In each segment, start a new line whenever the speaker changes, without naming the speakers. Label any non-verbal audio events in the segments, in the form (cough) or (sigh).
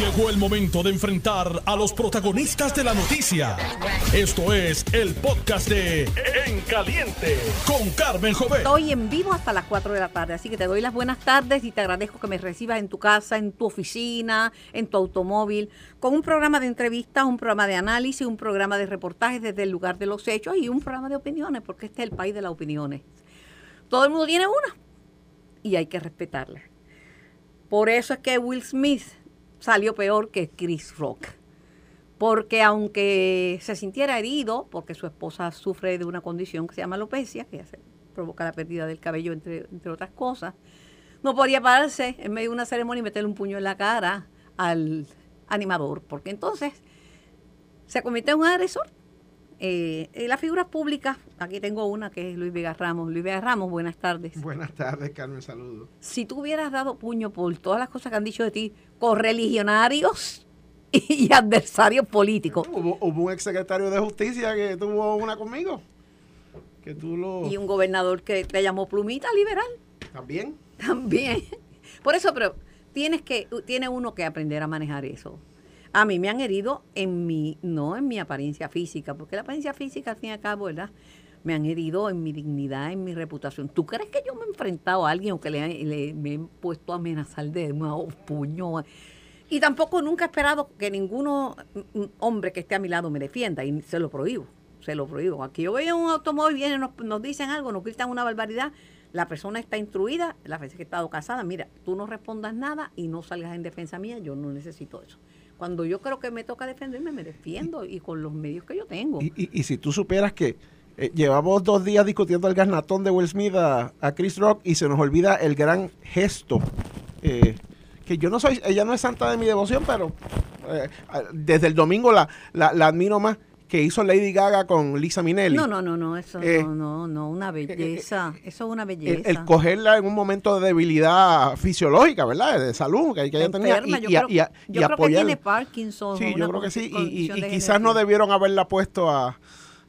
Llegó el momento de enfrentar a los protagonistas de la noticia. Esto es el podcast de En Caliente con Carmen Jovet.
Estoy en vivo hasta las 4 de la tarde, así que te doy las buenas tardes y te agradezco que me recibas en tu casa, en tu oficina, en tu automóvil, con un programa de entrevistas, un programa de análisis, un programa de reportajes desde el lugar de los hechos y un programa de opiniones, porque este es el país de las opiniones. Todo el mundo tiene una y hay que respetarla. Por eso es que Will Smith salió peor que Chris Rock. Porque aunque se sintiera herido, porque su esposa sufre de una condición que se llama alopecia, que provoca la pérdida del cabello, entre, entre otras cosas, no podía pararse en medio de una ceremonia y meterle un puño en la cara al animador, porque entonces se convierte en un agresor. Eh, eh, las figuras públicas, aquí tengo una que es Luis Vega Ramos. Luis Vega Ramos, buenas tardes.
Buenas tardes, Carmen, saludos.
si tú hubieras dado puño por todas las cosas que han dicho de ti, correligionarios (laughs) y adversarios políticos,
Hubo, hubo un exsecretario de justicia que tuvo una conmigo. Que tú lo.
y un gobernador que te llamó plumita liberal
También.
también. Por eso, pero tienes que, tiene uno que aprender a manejar eso. A mí me han herido en mi, no en mi apariencia física, porque la apariencia física, al fin y ¿verdad? Me han herido en mi dignidad, en mi reputación. ¿Tú crees que yo me he enfrentado a alguien o que le, le- me he puesto a amenazar de nuevo puño? Y tampoco nunca he esperado que ninguno mm, hombre que esté a mi lado me defienda y se lo prohíbo, se lo prohíbo. Aquí yo veo un automóvil, vienen, nos, dicen algo, nos gritan una barbaridad, la persona está instruida, la vez que he estado casada, mira, tú no respondas nada y no salgas en defensa mía, yo no necesito eso. Cuando yo creo que me toca defenderme, me defiendo y con los medios que yo tengo.
Y, y- si tú supieras que eh, llevamos dos días discutiendo el garnatón de Will Smith a, Chris Rock y se nos olvida el gran gesto. eh, que yo no soy, ella no es santa de mi devoción, pero eh, desde el domingo la, la, la admiro más que hizo Lady Gaga con Lisa Minnelli.
No, no, no, no, eso
Eh,
no, no, no, una belleza, eso es una
el,
belleza.
el cogerla en un momento de debilidad fisiológica, ¿verdad? De salud, que, que ella tenía. y,
yo
y
creo-
y a-
yo
y
creo que tiene Parkinson.
Sí, yo creo que sí. Y, y- quizás no debieron haberla puesto a,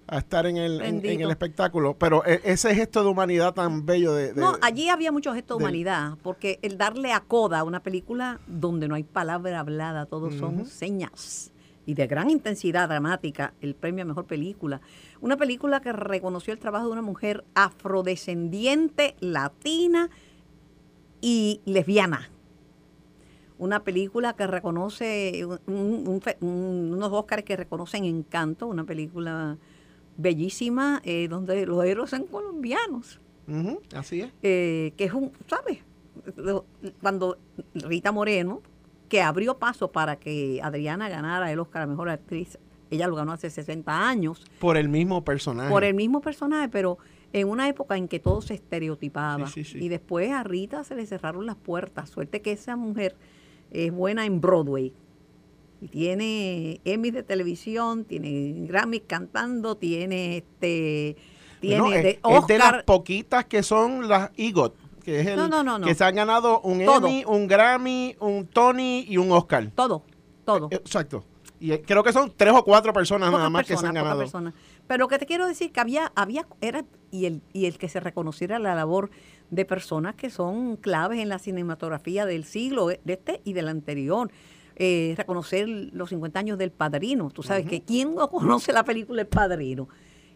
a estar en el, en- en, el espectáculo. Pero e- ese gesto de humanidad tan bello de... de-
No, allí había mucho gesto de
del-
humanidad, porque el darle a coda a una película donde no hay palabra hablada, todos son señas y de gran intensidad dramática, el premio a mejor película. Una película que reconoció el trabajo de una mujer afrodescendiente, latina y lesbiana. Una película que reconoce un- un- un fe- un- unos Óscares que reconocen Encanto, una película bellísima eh, donde los héroes son colombianos
así es.
eh, que es un, ¿sabes? Cuando Rita Moreno, que abrió paso para que Adriana ganara el Oscar a Mejor Actriz, ella lo ganó hace 60 años,
Por el mismo personaje.
por el mismo personaje, pero en una época en que todo se estereotipaba.
Sí, sí, sí.
Y después a Rita se le cerraron las puertas. Suerte que esa mujer es buena en Broadway. Y tiene Emmy de televisión, tiene Grammy cantando, tiene este tiene
No, es,
de
es de las
Oscar.
poquitas que son las EGOT. Que es el
No, no, no, no.
que se han ganado un
Todo.
Emmy, un Grammy, un Tony y un Oscar.
Todo, todo.
Eh, Exacto. Y eh, creo que son tres o cuatro personas nada más que se han ganado.
personas. Pero lo que te quiero decir que había, había, era, y el, y el que se reconociera la labor de personas que son claves en la cinematografía del siglo, de este y del anterior. Eh, reconocer los 50 años del padrino. Tú sabes que quién no conoce la película El Padrino.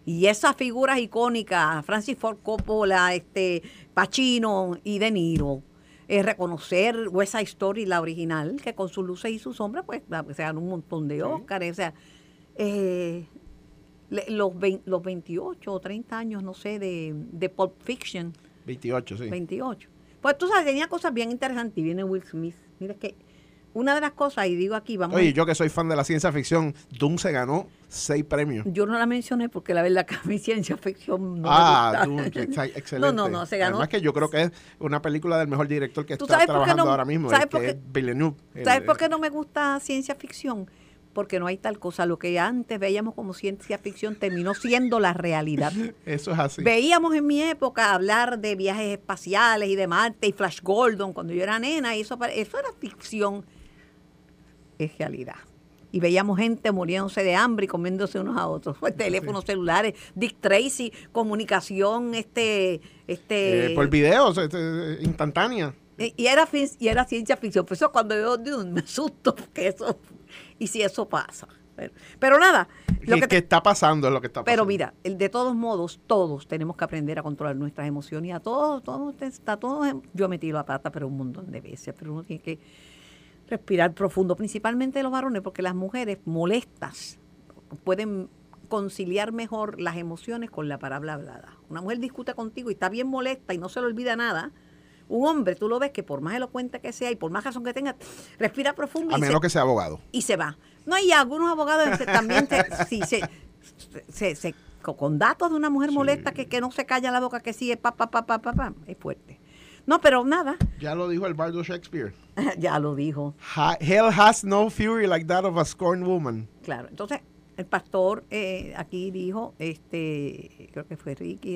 Y esas figuras icónicas, Francis Ford Coppola, este, Pacino y De Niro. eh, reconocer Side Story, la original, que con sus luces y sus sombras, pues se ganó un montón de Óscares. O sea, eh, los, vein- los 28 o 30 años, no sé, de, de Pulp Fiction,
28, sí.
28. Pues tú sabes, tenía cosas bien interesantes y viene Will Smith. Mira que una de las cosas, y digo aquí, vamos
Oye,
a-
yo que soy fan de la ciencia ficción, Doom se ganó seis premios.
yo no la mencioné porque la verdad que a mi ciencia ficción no
ah,
me
Doom,
gusta.
exa- excelente. (laughs)
No, no, no, se ganó.
Además que yo creo que es una película del mejor director que
¿Tú
está trabajando
no-
ahora mismo,
sabes
el
por
que es Villeneuve. el-
¿Sabes por qué no me gusta ciencia ficción? Porque no hay tal cosa. Lo que antes veíamos como ciencia ficción terminó siendo la realidad. (laughs)
Eso es así.
Veíamos en mi época hablar de viajes espaciales y de Marte y Flash Gordon cuando yo era nena y eso, eso era ficción. Es realidad. Y veíamos gente muriéndose de hambre y comiéndose unos a otros. Pues, (laughs) teléfonos celulares, Dick Tracy, comunicación, este, este
Eh, por video, o sea, este, instantánea.
Y, era, y era ciencia ficción. Por eso cuando yo Dune me asusto, (laughs) porque eso, y si eso pasa. Pero, nada.
Lo que, está pasando es lo que está pasando.
Pero mira, de todos modos, todos tenemos que aprender a controlar nuestras emociones. Y a todos, todos, está todo. Yo metí la pata, pero un montón de veces. Pero uno tiene que respirar profundo, principalmente los varones, porque las mujeres molestas pueden conciliar mejor las emociones con la palabra hablada. Una mujer discute contigo y está bien molesta y no se le olvida nada. Un hombre, tú lo ves que por más elocuente que sea y por más razón que tenga, respira profundo.
A menos que sea abogado.
Y se va. No, hay algunos abogados también se, con datos de una mujer molesta que, que no se calla la boca, que sigue pa, pa, pa, pa, pa, pa, es fuerte. No, pero nada.
Ya lo dijo el bardo Shakespeare. (laughs)
ya lo dijo.
Hell has no fury like that of a scorned woman.
Claro, entonces el pastor eh, aquí dijo, este, creo que fue Ricky,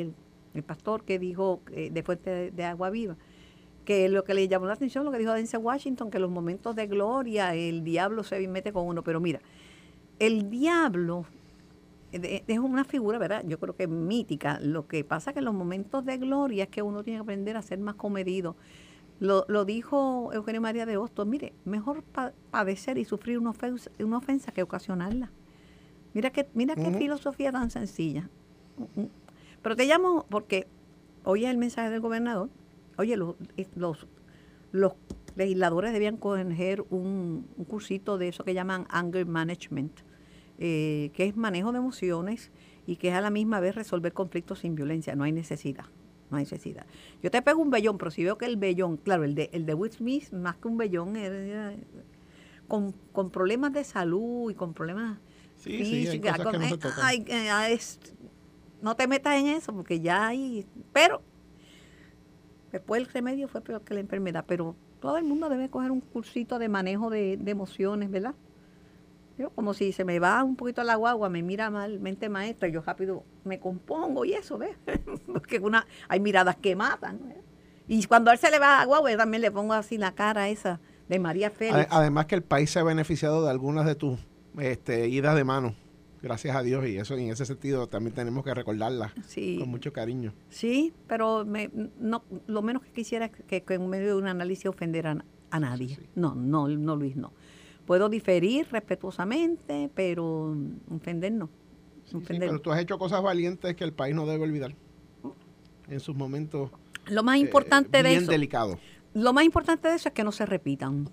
el, pastor que dijo eh, de Fuente de, Agua Viva, que lo que le llamó la atención, lo que dijo Denzel Washington, que los momentos de gloria, el diablo se mete con uno. Pero mira, el diablo es una figura, ¿verdad? Yo creo que mítica. Lo que pasa que en los momentos de gloria es que uno tiene que aprender a ser más comedido. Lo, lo dijo Eugenio María de Hostos, mire, mejor padecer y sufrir una ofensa, una ofensa que ocasionarla. Mira qué, mira qué filosofía tan sencilla. Mm, mm. Pero te llamo porque hoy es el mensaje del gobernador. Oye, los, los, los legisladores debían coger un, un cursito de eso que llaman anger management eh, que es manejo de emociones y que es a la misma vez resolver conflictos sin violencia. No hay necesidad. No hay necesidad. Yo te pego un vellón, pero si veo que el vellón, claro, el de, el de Will Smith, más que un vellón, con, con problemas de salud y con problemas
sí, físicos. Sí, hay
que no, eh, no te metas en eso, porque ya hay. Pero después el remedio fue peor que la enfermedad. Pero todo el mundo debe coger un cursito de manejo de, de emociones, ¿verdad? Como si se me va un poquito la guagua, me mira mal, mente maestra, yo rápido me compongo y eso, ¿ves? (laughs) Porque una, hay miradas que matan. Y cuando a él se le va la guagua, yo también le pongo así la cara esa de María Félix.
Además que el país se ha beneficiado de algunas de tus este, idas de mano. Gracias a Dios y eso en ese sentido también tenemos que recordarla con mucho cariño.
Sí, pero me, no, lo menos que quisiera es que, en medio de un análisis ofenderan a, nadie. No, no, no Luis, no. Puedo diferir respetuosamente, pero ofender no.
pero tú has hecho cosas valientes que el país no debe olvidar en sus momentos
lo más importante
eh,
de
bien delicado.
Lo más importante de eso es que no se repitan.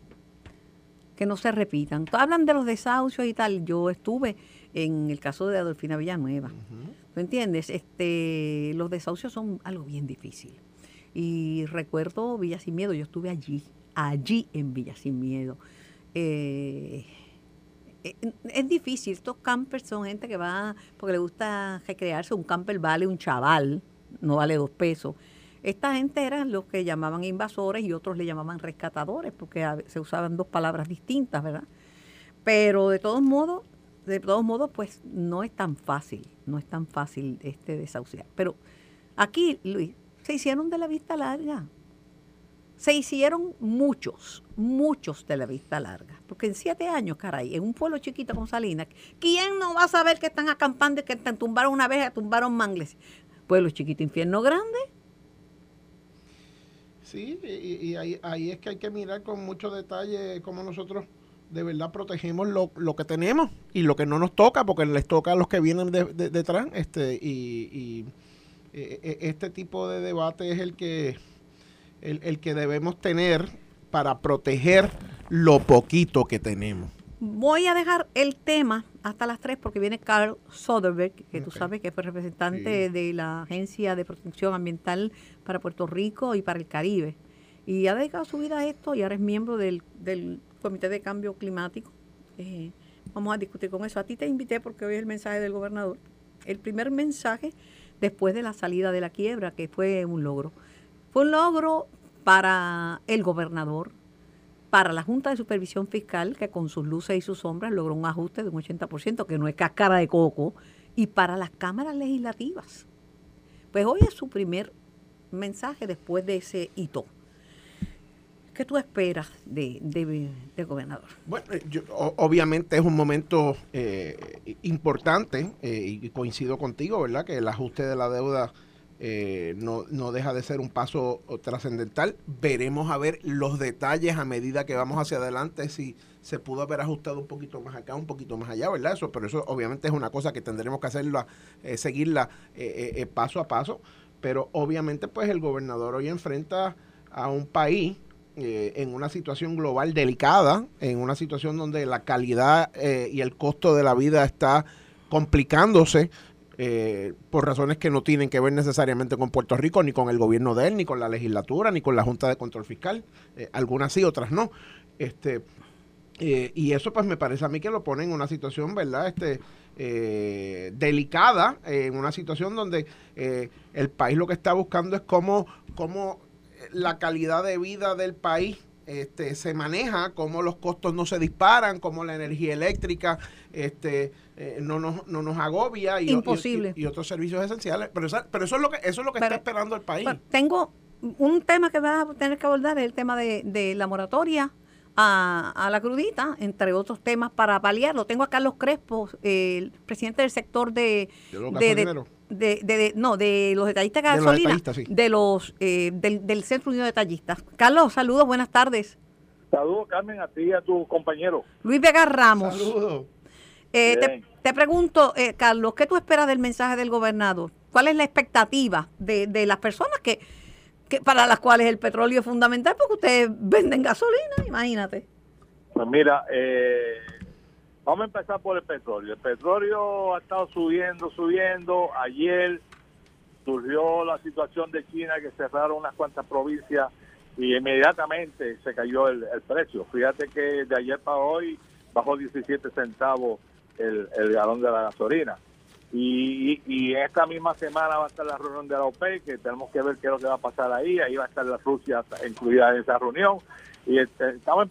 Que no se repitan. Hablan de los desahucios y tal. Yo estuve en el caso de Adolfina Villanueva. ¿Tú entiendes? Este, los desahucios son algo bien difícil. Y recuerdo Villa Sin Miedo, yo estuve allí, allí en Villa Sin Miedo. Eh, eh, es difícil. Estos campers son gente que va porque le gusta recrearse. Un camper vale un chaval, no vale dos pesos. Esta gente eran los que llamaban invasores y otros le llamaban rescatadores, porque se usaban dos palabras distintas, ¿verdad? Pero de todos modos, de todos modos, pues no es tan fácil, no es tan fácil este desahuciar. Pero aquí, Luis, se hicieron de la vista larga se hicieron muchos, muchos de la vista larga. Porque en siete años, caray, en un pueblo chiquito como Salinas, ¿quién no va a saber que están acampando y que tumbaron una vez, tumbaron mangles? Pueblo chiquito, infierno grande.
Sí, y, ahí, es que hay que mirar con mucho detalle cómo nosotros de verdad protegemos lo, que tenemos y lo que no nos toca, porque les toca a los que vienen detrás. este y, y e, e, este tipo de debate es el que el, que debemos tener para proteger lo poquito que tenemos.
Voy a dejar el tema hasta las 3 porque viene Carl Soderberg, que tú sabes que fue representante de la Agencia de Protección Ambiental para Puerto Rico y para el Caribe. Y ha dedicado su vida a esto y ahora es miembro del, Comité de Cambio Climático. Eh, vamos a discutir con eso. A ti te invité porque hoy es el mensaje del gobernador. El primer mensaje después de la salida de la quiebra, que fue un logro. Fue un logro para el gobernador, para la Junta de Supervisión Fiscal, que con sus luces y sus sombras logró un ajuste de un 80%, que no es cáscara de coco, y para las cámaras legislativas. Pues hoy es su primer mensaje después de ese hito. ¿Qué tú esperas de, del gobernador?
Bueno, yo, obviamente es un momento eh, importante eh, y coincido contigo, ¿verdad? Que el ajuste de la deuda eh, no, no deja de ser un paso trascendental. Veremos a ver los detalles a medida que vamos hacia adelante, si se pudo haber ajustado un poquito más acá, un poquito más allá, ¿verdad? Eso, pero eso obviamente es una cosa que tendremos que hacerla, eh, seguirla eh, paso a paso. Pero obviamente, pues el gobernador hoy enfrenta a un país en una situación global delicada, en una situación donde la calidad y el costo de la vida está complicándose eh, por razones que no tienen que ver necesariamente con Puerto Rico, ni con el gobierno de él, ni con la legislatura, ni con la Junta de Control Fiscal. Eh, algunas sí, otras no. Este, eh, y eso pues me parece a mí que lo pone en una situación, ¿verdad? Este, delicada, en una situación donde el país lo que está buscando es cómo, cómo la calidad de vida del país este, se maneja, cómo los costos no se disparan, cómo la energía eléctrica este, eh, no, nos, no nos agobia y,
Imposible.
Y, otros servicios esenciales. Pero, eso, pero eso es lo que, eso es lo que está esperando el país.
tengo un tema que vas a tener que abordar, es el tema de, de la moratoria a, a, la crudita, entre otros temas para paliarlo. Tengo a Carlos Crespo, el presidente del sector de, de, de, no, de los detallistas de gasolina, de los, eh, del, Centro Unido de Detallistas. Carlos, saludos, buenas tardes.
Saludos, Carmen, a ti y a tu compañero.
Luis Vega Ramos. Saludos. Eh, te, pregunto, eh, Carlos, ¿qué tú esperas del mensaje del gobernador? ¿Cuál es la expectativa de, de las personas que, que para las cuales el petróleo es fundamental? Porque ustedes venden gasolina, imagínate.
Pues mira, eh, Vamos a empezar por el petróleo. El petróleo ha estado subiendo, subiendo. Ayer surgió la situación de China que cerraron unas cuantas provincias y inmediatamente se cayó el, precio. Fíjate que de ayer para hoy bajó 17 centavos el, galón de la gasolina. Y, y, esta misma semana va a estar la reunión de la OPEC, que tenemos que ver qué es lo que va a pasar ahí. Ahí va a estar la Rusia incluida en esa reunión y este, estamos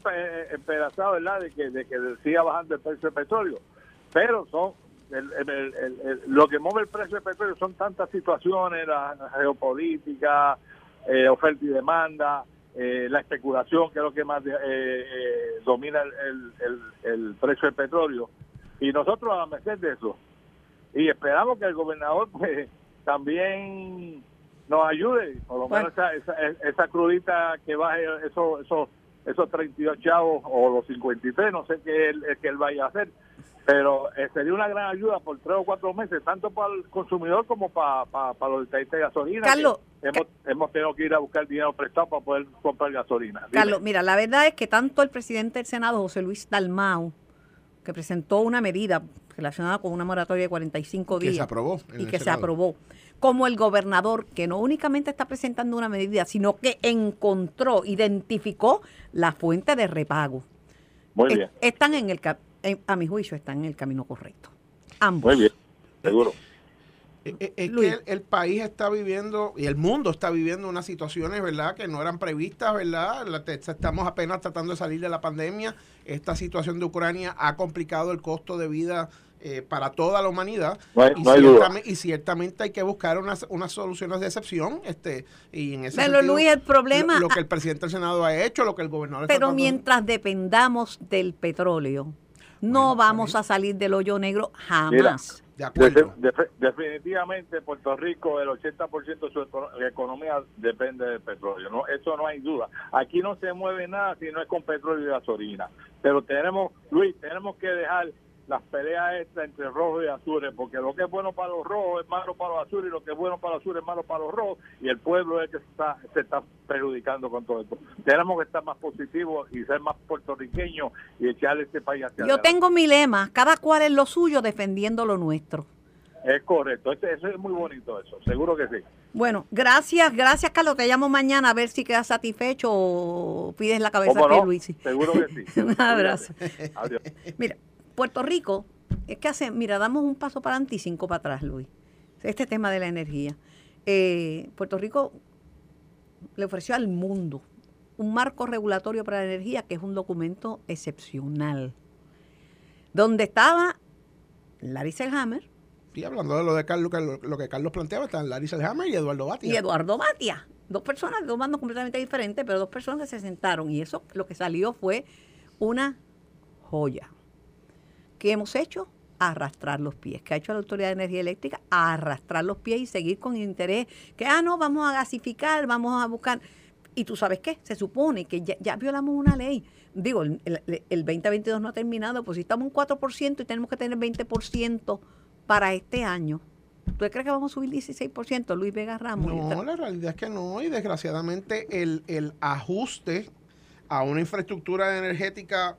empedazados, ¿verdad?, de que, de que siga bajando el precio del petróleo. Pero son lo que mueve el precio del petróleo son tantas situaciones, la, geopolítica, eh, oferta y demanda, eh, la especulación, que es lo que más eh, domina el, precio del petróleo. Y nosotros a merced de eso. Y esperamos que el gobernador pues también nos ayude, por lo menos esa, esa, esa, crudita que baje eso, eso esos 32 chavos o los 53, no sé qué él, que él vaya a hacer, pero eh, sería una gran ayuda por tres o cuatro meses, tanto para el consumidor como para, para, los detallistas de gasolina.
Carlos,
hemos, hemos tenido que ir a buscar dinero prestado para poder comprar gasolina.
Carlos, mira, la verdad es que tanto el presidente del Senado, José Luis Dalmau, que presentó una medida relacionada con una moratoria de 45 días.
Que se aprobó.
y que se aprobó como el gobernador, que no únicamente está presentando una medida, sino que encontró, identificó la fuente de repago.
Muy bien.
Están en el, a mi juicio, están en el camino correcto. Ambos.
Muy bien, seguro.
Eh, eh, es que el, país está viviendo y el mundo está viviendo unas situaciones, ¿verdad?, que no eran previstas, ¿verdad? Estamos apenas tratando de salir de la pandemia. Esta situación de Ucrania ha complicado el costo de vida eh, para toda la humanidad y, ciertamente, hay que buscar unas, unas soluciones de excepción este y en ese
pero Luis el problema
lo, que el presidente del Senado ha hecho lo que el gobernador
pero mientras dependamos del petróleo no vamos a salir del hoyo negro jamás
definitivamente Puerto Rico el 80% de su economía depende del petróleo no eso no hay duda. Aquí no se mueve nada si no es con petróleo y gasolina. Pero tenemos Luis tenemos que dejar las peleas estas entre rojos y azules, porque lo que es bueno para los rojos es malo para los azules y lo que es bueno para los azules es malo para los rojos y el pueblo es el que se está, se está perjudicando con todo esto. Tenemos que estar más positivos y ser más puertorriqueños y echarle este país hacia
Yo tengo mi lema, cada cual es lo suyo defendiendo lo nuestro.
Es correcto, eso es muy bonito eso, seguro que sí.
Bueno, gracias, gracias Carlos, te llamo mañana a ver si quedas satisfecho o pides la cabeza de
Luis. Seguro que sí. (laughs)
Un abrazo. Adiós. Mira, Puerto Rico, es que hace, mira, damos un paso para adelante y cinco para atrás, Luis. Este tema de la energía. Eh, Puerto Rico le ofreció al mundo un marco regulatorio para la energía que es un documento excepcional, donde estaba Larry Selhammer.
Y hablando de lo de Carlos, lo, que Carlos planteaba, están Larry Selhammer y Eduardo Batia.
Y Eduardo Batia. Dos personas, dos bandos completamente diferentes, pero dos personas que se sentaron. Y eso lo que salió fue una joya. ¿Qué hemos hecho? arrastrar los pies. ¿Qué ha hecho la Autoridad de Energía Eléctrica? Arrastrar los pies y seguir con interés. Que, ah, no, vamos a gasificar, vamos a buscar. Y tú sabes qué, se supone que ya, violamos una ley. Digo, el, el, 2022 no ha terminado, pues si estamos un 4% y tenemos que tener 20% para este año. ¿Tú crees que vamos a subir 16%, Luis Vega Ramos?
No, la realidad es que no. Y desgraciadamente el, el ajuste a una infraestructura energética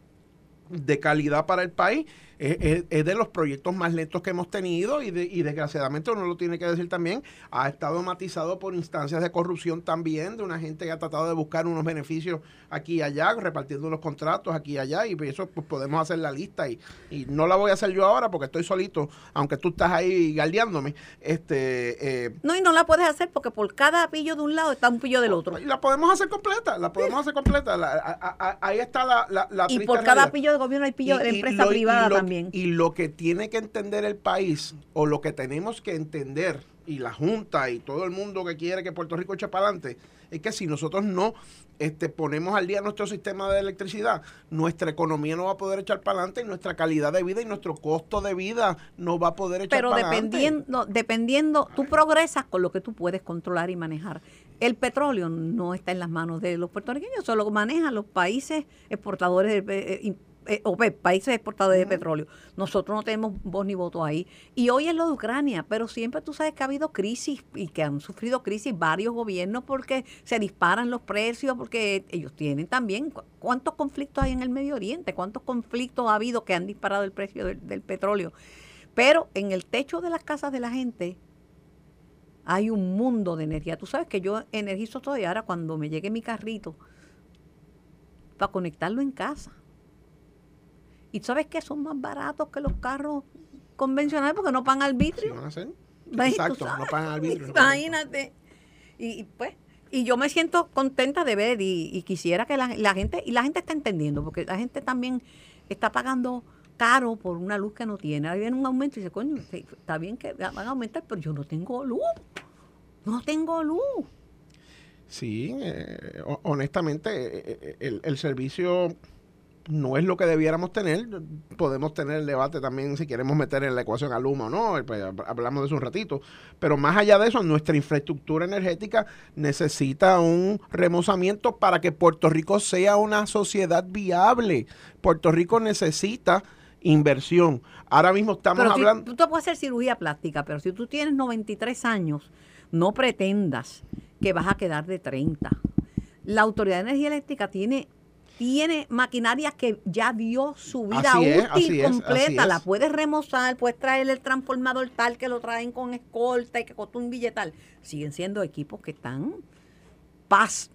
de calidad para el país es, de los proyectos más lentos que hemos tenido y, de, y desgraciadamente uno lo tiene que decir también, ha estado matizado por instancias de corrupción también, de una gente que ha tratado de buscar unos beneficios aquí y allá, repartiendo los contratos aquí y allá, y eso pues, podemos hacer la lista y, y, no la voy a hacer yo ahora porque estoy solito, aunque tú estás ahí galdeándome. Este,
eh, no, y no la puedes hacer porque por cada pillo de un lado está un pillo del otro.
La podemos hacer completa, la podemos hacer completa. ahí está la, la,
Y por cada pillo de gobierno hay pillo de empresa privada también.
Y lo que tiene que entender el país, o lo que tenemos que entender, y la Junta y todo el mundo que quiere que Puerto Rico eche para adelante, es que si nosotros no este, ponemos al día nuestro sistema de electricidad, nuestra economía no va a poder echar para adelante y nuestra calidad de vida y nuestro costo de vida no va a poder echar para
adelante. Pero dependiendo, dependiendo, tú progresas con lo que tú puedes controlar y manejar. El petróleo no está en las manos de los puertorriqueños, solo manejan los países exportadores de, eh, eh, países exportadores de petróleo. Nosotros no tenemos voz ni voto ahí. Y hoy es lo de Ucrania, pero siempre tú sabes que ha habido crisis y que han sufrido crisis varios gobiernos porque se disparan los precios, porque ellos tienen también. ¿Cuántos conflictos hay en el Medio Oriente? ¿Cuántos conflictos ha habido que han disparado el precio del, petróleo? Pero en el techo de las casas de la gente hay un mundo de energía. Tú sabes que yo energizo todavía ahora cuando me llegue mi carrito para conectarlo en casa. ¿Y sabes que son más baratos que los carros convencionales porque no pagan arbitrio?
Exacto, no pagan arbitrio. (laughs)
Imagínate. Y, pues, y yo me siento contenta de ver y, quisiera que la, gente, y la gente está entendiendo, porque la gente también está pagando caro por una luz que no tiene. Ahí viene un aumento y dice, coño, está bien que van a aumentar, pero yo no tengo luz. No tengo luz.
Sí, eh, honestamente, eh, eh, el, el servicio no es lo que debiéramos tener. Podemos tener el debate también si queremos meter en la ecuación al humo o no, pues, hablamos de eso un ratito. Pero más allá de eso, nuestra infraestructura energética necesita un remozamiento para que Puerto Rico sea una sociedad viable. Puerto Rico necesita inversión. Ahora mismo estamos hablando...
tú te puedes hacer cirugía plástica, pero si tú tienes 93 años, no pretendas que vas a quedar de 30. La Autoridad de Energía Eléctrica tiene tiene maquinaria que ya dio su vida útil completa. la puedes remozar, puedes traer el transformador tal que lo traen con escolta y que costó un billetal. Siguen siendo equipos que están paz,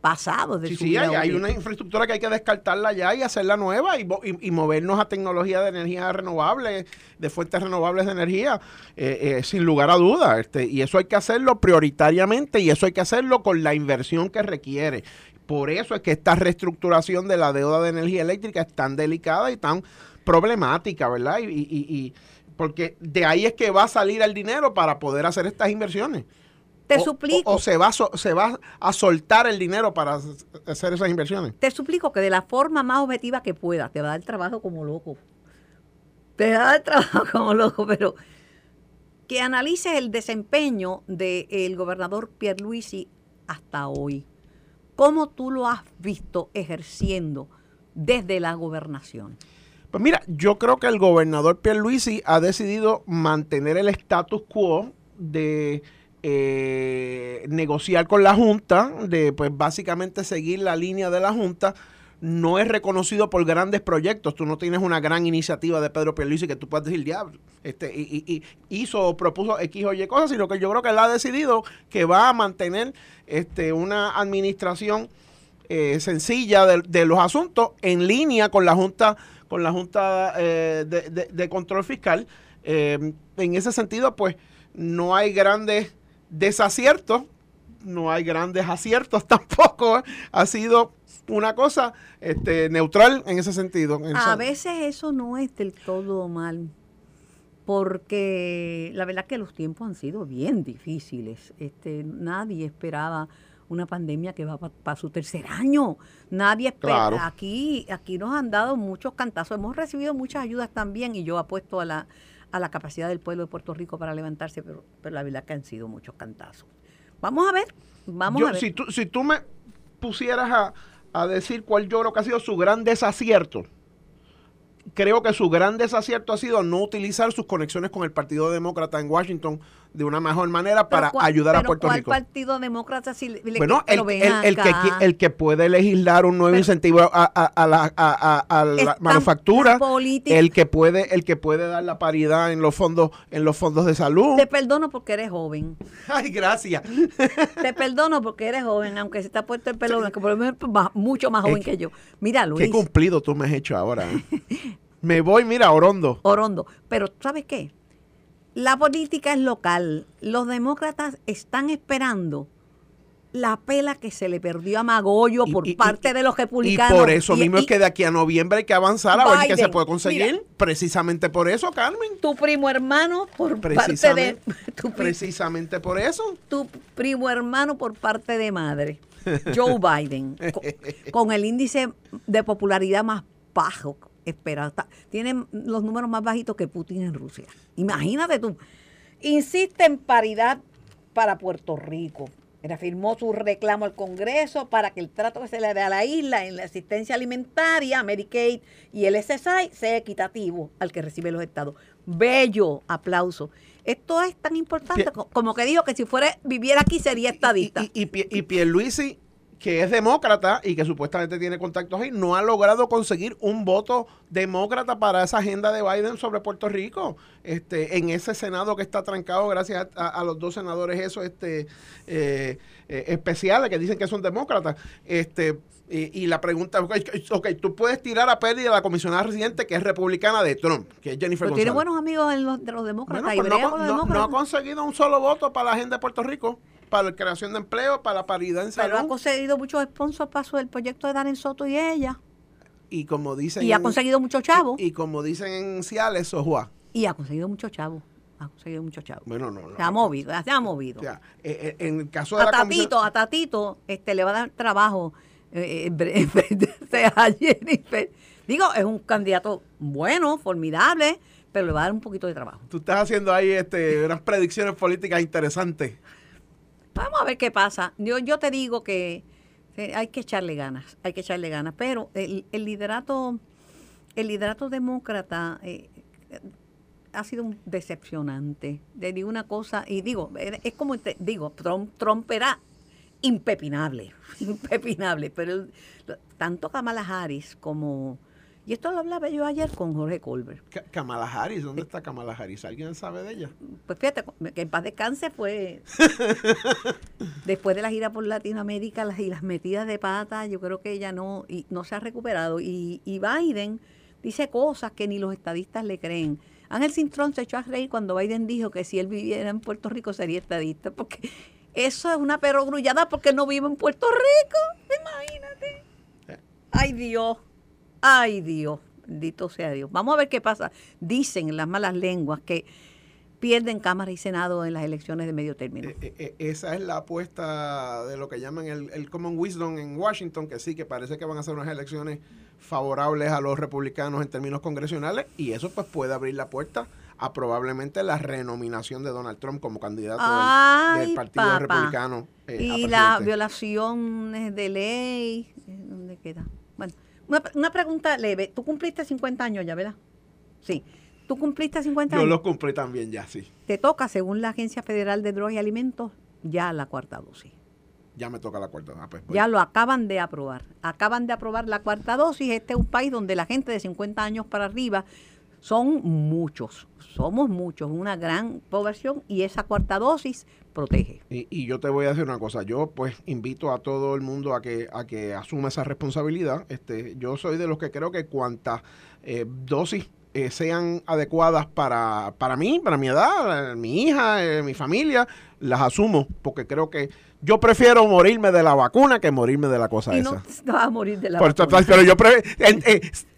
pasados de
sí, sí, hay, una infraestructura que hay que descartarla ya y hacerla nueva y, movernos a tecnología de energía renovable, de fuentes renovables de energía, eh, eh, sin lugar a duda. Este, y eso hay que hacerlo prioritariamente y eso hay que hacerlo con la inversión que requiere. Por eso es que esta reestructuración de la deuda de energía eléctrica es tan delicada y tan problemática, ¿verdad? Y, y, porque de ahí es que va a salir el dinero para poder hacer estas inversiones.
Te suplico.
O, se, va, se va a soltar el dinero para hacer esas inversiones.
Te suplico que de la forma más objetiva que pueda, te va a dar trabajo como loco. Te va a dar trabajo (laughs) como loco, pero que analices el desempeño del gobernador Pierluisi hasta hoy. ¿Cómo tú lo has visto ejerciendo desde la gobernación?
Pues mira, yo creo que el gobernador Pierluisi ha decidido mantener el status quo de eh, negociar con la Junta, de pues básicamente seguir la línea de la Junta no es reconocido por grandes proyectos. Tú no tienes una gran iniciativa de Pedro Pierluisi que tú puedas decir, diablo, este, y, hizo o propuso X o Y cosas, sino que yo creo que él ha decidido que va a mantener este, una administración eh, sencilla de, los asuntos en línea con la Junta, con la junta eh, de, Control Fiscal. Eh, en ese sentido, pues, no hay grandes desaciertos, no hay grandes aciertos (laughs) tampoco. Ha sido una cosa este, neutral en ese sentido.
a veces eso no es del todo mal, porque la verdad que los tiempos han sido bien difíciles. Este, nadie esperaba una pandemia que va para su tercer año. Nadie espera.
Claro.
Aquí, aquí nos han dado muchos cantazos. Hemos recibido muchas ayudas también y yo apuesto a la, a la capacidad del pueblo de Puerto Rico para levantarse, pero, pero la verdad que han sido muchos cantazos. Vamos a ver, vamos
Yo-
a ver.
Si, tú, si tú me pusieras a, a decir cuál yo creo que ha sido su gran desacierto, creo que su gran desacierto ha sido no utilizar sus conexiones con el Partido Demócrata en Washington de una mejor manera para
cuál-
ayudar a Puerto
¿cuál
Rico.
partido demócrata si le-
Bueno, el, el- el que, el que puede legislar un nuevo
Pero-
incentivo a, a- a la, a- a- la manufactura, el que puede el que puede dar la paridad en los fondos en los fondos de salud.
Te perdono porque eres joven.
Ay, gracias.
Te perdono porque eres joven, aunque se te ha puesto el pelo blanco, por lo menos mucho más joven
Es que-
que yo. Mira,
Qué
Luis,
cumplido tú me has hecho ahora. ¿eh? me voy, mira, Orondo. (laughs)
Orondo. Pero ¿sabes qué? La política es local. Los demócratas están esperando la pela que se le perdió a Magollo
Y-
por
y-
parte
y-
de los
Y
republicanos.
por eso
Y-
mismo
y
es que de aquí a noviembre hay que avanzar a ver qué se
Biden,
puede conseguir.
mira.
precisamente por eso, Carmen.
Tu primo hermano por parte de... (laughs) Tu,
precisamente por eso.
tu primo hermano por parte de madre, Joe Biden, (laughs) con, con el índice de popularidad más bajo esperado. Está- Tiene los números más bajitos que Putin en Rusia. Imagínate tú. Insiste en paridad para Puerto Rico. Reafirmó su reclamo al Congreso para que el trato que se le dé a la isla en la asistencia alimentaria, Medicaid y el SSI sea equitativo al que recibe los estados. Bello aplauso. Esto es tan importante
Pie-
como que dijo que si fuera viviera aquí sería estadista.
Y, y, y, y Pierluisi, que es demócrata y que supuestamente tiene contactos ahí, no ha logrado conseguir un voto demócrata para esa agenda de Biden sobre Puerto Rico. Este, en ese Senado que está trancado gracias a, a los dos senadores esos este, eh, eh, especiales que dicen que son demócratas. Este, y, y la pregunta, ok, tú puedes tirar a pérdida a la comisionada residente que es republicana de Trump, que es Jennifer
Pero tiene buenos amigos en los, de los demócratas
Bueno,
y
pues no, ha
con
con-
los
no- no ha
demócratas.
conseguido un solo voto para la agenda de Puerto Rico, para la creación de empleo, para la paridad en
pero ha
salud.
conseguido muchos sponsors para su- el proyecto de Darren Soto y ella.
Y como dicen
Y ha conseguido muchos chavos.
y, y como dicen en Ciales, Sojua.
Y ha conseguido muchos chavos. Ha conseguido muchos chavos.
Bueno, no, no.
Se ha movido, se ha movido.
O sea, eh, eh, en el caso de
a
la
Tatito, a Tatito, este, le va a dar trabajo eh, (laughs) en vez de ser a Jennifer. Digo, es un candidato bueno, formidable, pero le va a dar un poquito de trabajo.
Tú estás haciendo ahí este, unas predicciones políticas interesantes.
Vamos a ver qué pasa. Yo, yo te digo que hay que echarle ganas, hay que echarle ganas, pero el, el liderato, el liderato demócrata eh, ha sido un decepcionante. Te digo una cosa, y digo, eh, es como, digo, Trump, Trump era impepinable, (laughs) impepinable, pero tanto Kamala Harris como, y esto lo hablaba yo ayer con Jorge Colbert,
Ka- Kamala Harris, ¿dónde está Kamala Harris? ¿Alguien sabe de ella?
pues fíjate, que en paz descanse fue (laughs) después de la gira por Latinoamérica las, y las metidas de pata, yo creo que ella no, y, no se ha recuperado. Y, y Biden dice cosas que ni los estadistas le creen. Ángel Cintrón se echó a reír cuando Biden dijo que si él viviera en Puerto Rico sería estadista, porque eso es una perogrullada porque no vive en Puerto Rico, imagínate. Ay Dios, ay Dios, bendito sea Dios. Vamos a ver qué pasa. Dicen las malas lenguas que pierden Cámara y Senado en las elecciones de medio término.
Eh, eh, eh, esa es la apuesta de lo que llaman el, el Common Wisdom en Washington, que sí, que parece que van a ser unas elecciones favorables a los republicanos en términos congresionales, y eso pues puede abrir la puerta a probablemente la renominación de Donald Trump como candidato del- Partido
papá.
Republicano. eh,
y las violaciones de ley, ¿dónde queda? Bueno, una, una pregunta leve. Tú cumpliste 50 años ya, ¿verdad? Sí. Tú cumpliste 50
Yo
años.
lo cumplí también ya, sí.
Te toca, según la Agencia Federal de Drogas y Alimentos, ya la cuarta dosis.
Ya me toca la cuarta. Ah, pues voy.
Ya lo acaban de aprobar. Acaban de aprobar la cuarta dosis. Este es un país donde la gente de 50 años para arriba son muchos. Somos muchos, una gran población y esa cuarta dosis protege.
Y, yo te voy a decir una cosa, yo pues invito a todo el mundo a que a que asuma esa responsabilidad. Este, yo soy de los que creo que cuantas eh, dosis eh, sean adecuadas para, para mí, para mi edad, eh, mi hija, mi familia, las asumo, porque creo que yo prefiero morirme de la vacuna que morirme de la cosa
Y
esa.
no, no vas a morir de la
Por-
vacuna.
pero yo prefiero,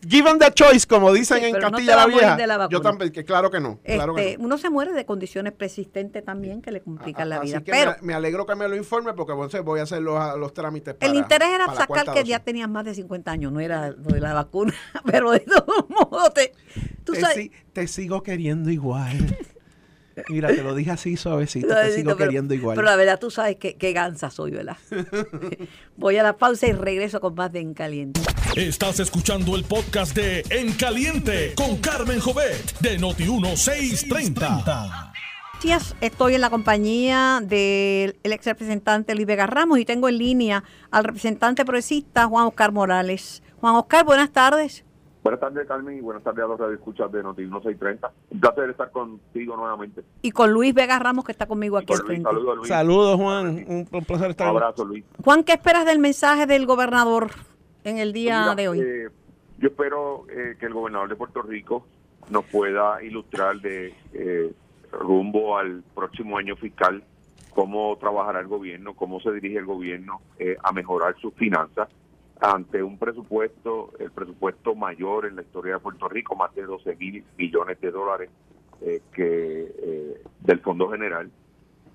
given the choice, como dicen
Sí,
en
no
Castilla la
a morir
Vieja,
de la
yo también, que claro que no, claro que
Este,
no.
Uno se muere de condiciones persistentes también que le complican la
Así
vida.
que
Pero
me, alegro que me lo informe porque entonces voy a hacer los, los trámites para
el interés era
para
sacar que
dosis.
ya tenías más de 50 años, no era lo de la vacuna. (laughs) Pero de todos modos, te- tú
te,
sabes.
si- te sigo queriendo igual. Mira, te lo dije así suavecito, (laughs) te sigo
pero-
queriendo igual.
Pero la verdad, tú sabes que, que gansa soy, ¿verdad? (laughs) Voy a la pausa y regreso con más de En Caliente.
Estás escuchando el podcast de En Caliente con Carmen Jovet de Noti1630.
Días, estoy en la compañía del el ex representante Luis Vega Ramos y tengo en línea al representante progresista Juan Oscar Morales. Juan Oscar, buenas tardes.
Buenas tardes, Carmen, y buenas tardes a los radioescuchas de Noti 1630. Un placer estar contigo nuevamente.
Y con Luis Vega Ramos que está conmigo aquí
Por Luis, saludos, Luis.
Saludos, Juan. Un, un placer
Un
estar
abrazo, Luis.
Juan, ¿qué esperas del mensaje del gobernador en el día
Mira,
de hoy?
eh, yo espero eh, que el gobernador de Puerto Rico nos pueda ilustrar de eh, rumbo al próximo año fiscal cómo trabajará el gobierno, cómo se dirige el gobierno eh, a mejorar sus finanzas ante un presupuesto, el presupuesto mayor en la historia de Puerto Rico, más de 12 mil millones de dólares eh, que eh, del Fondo General.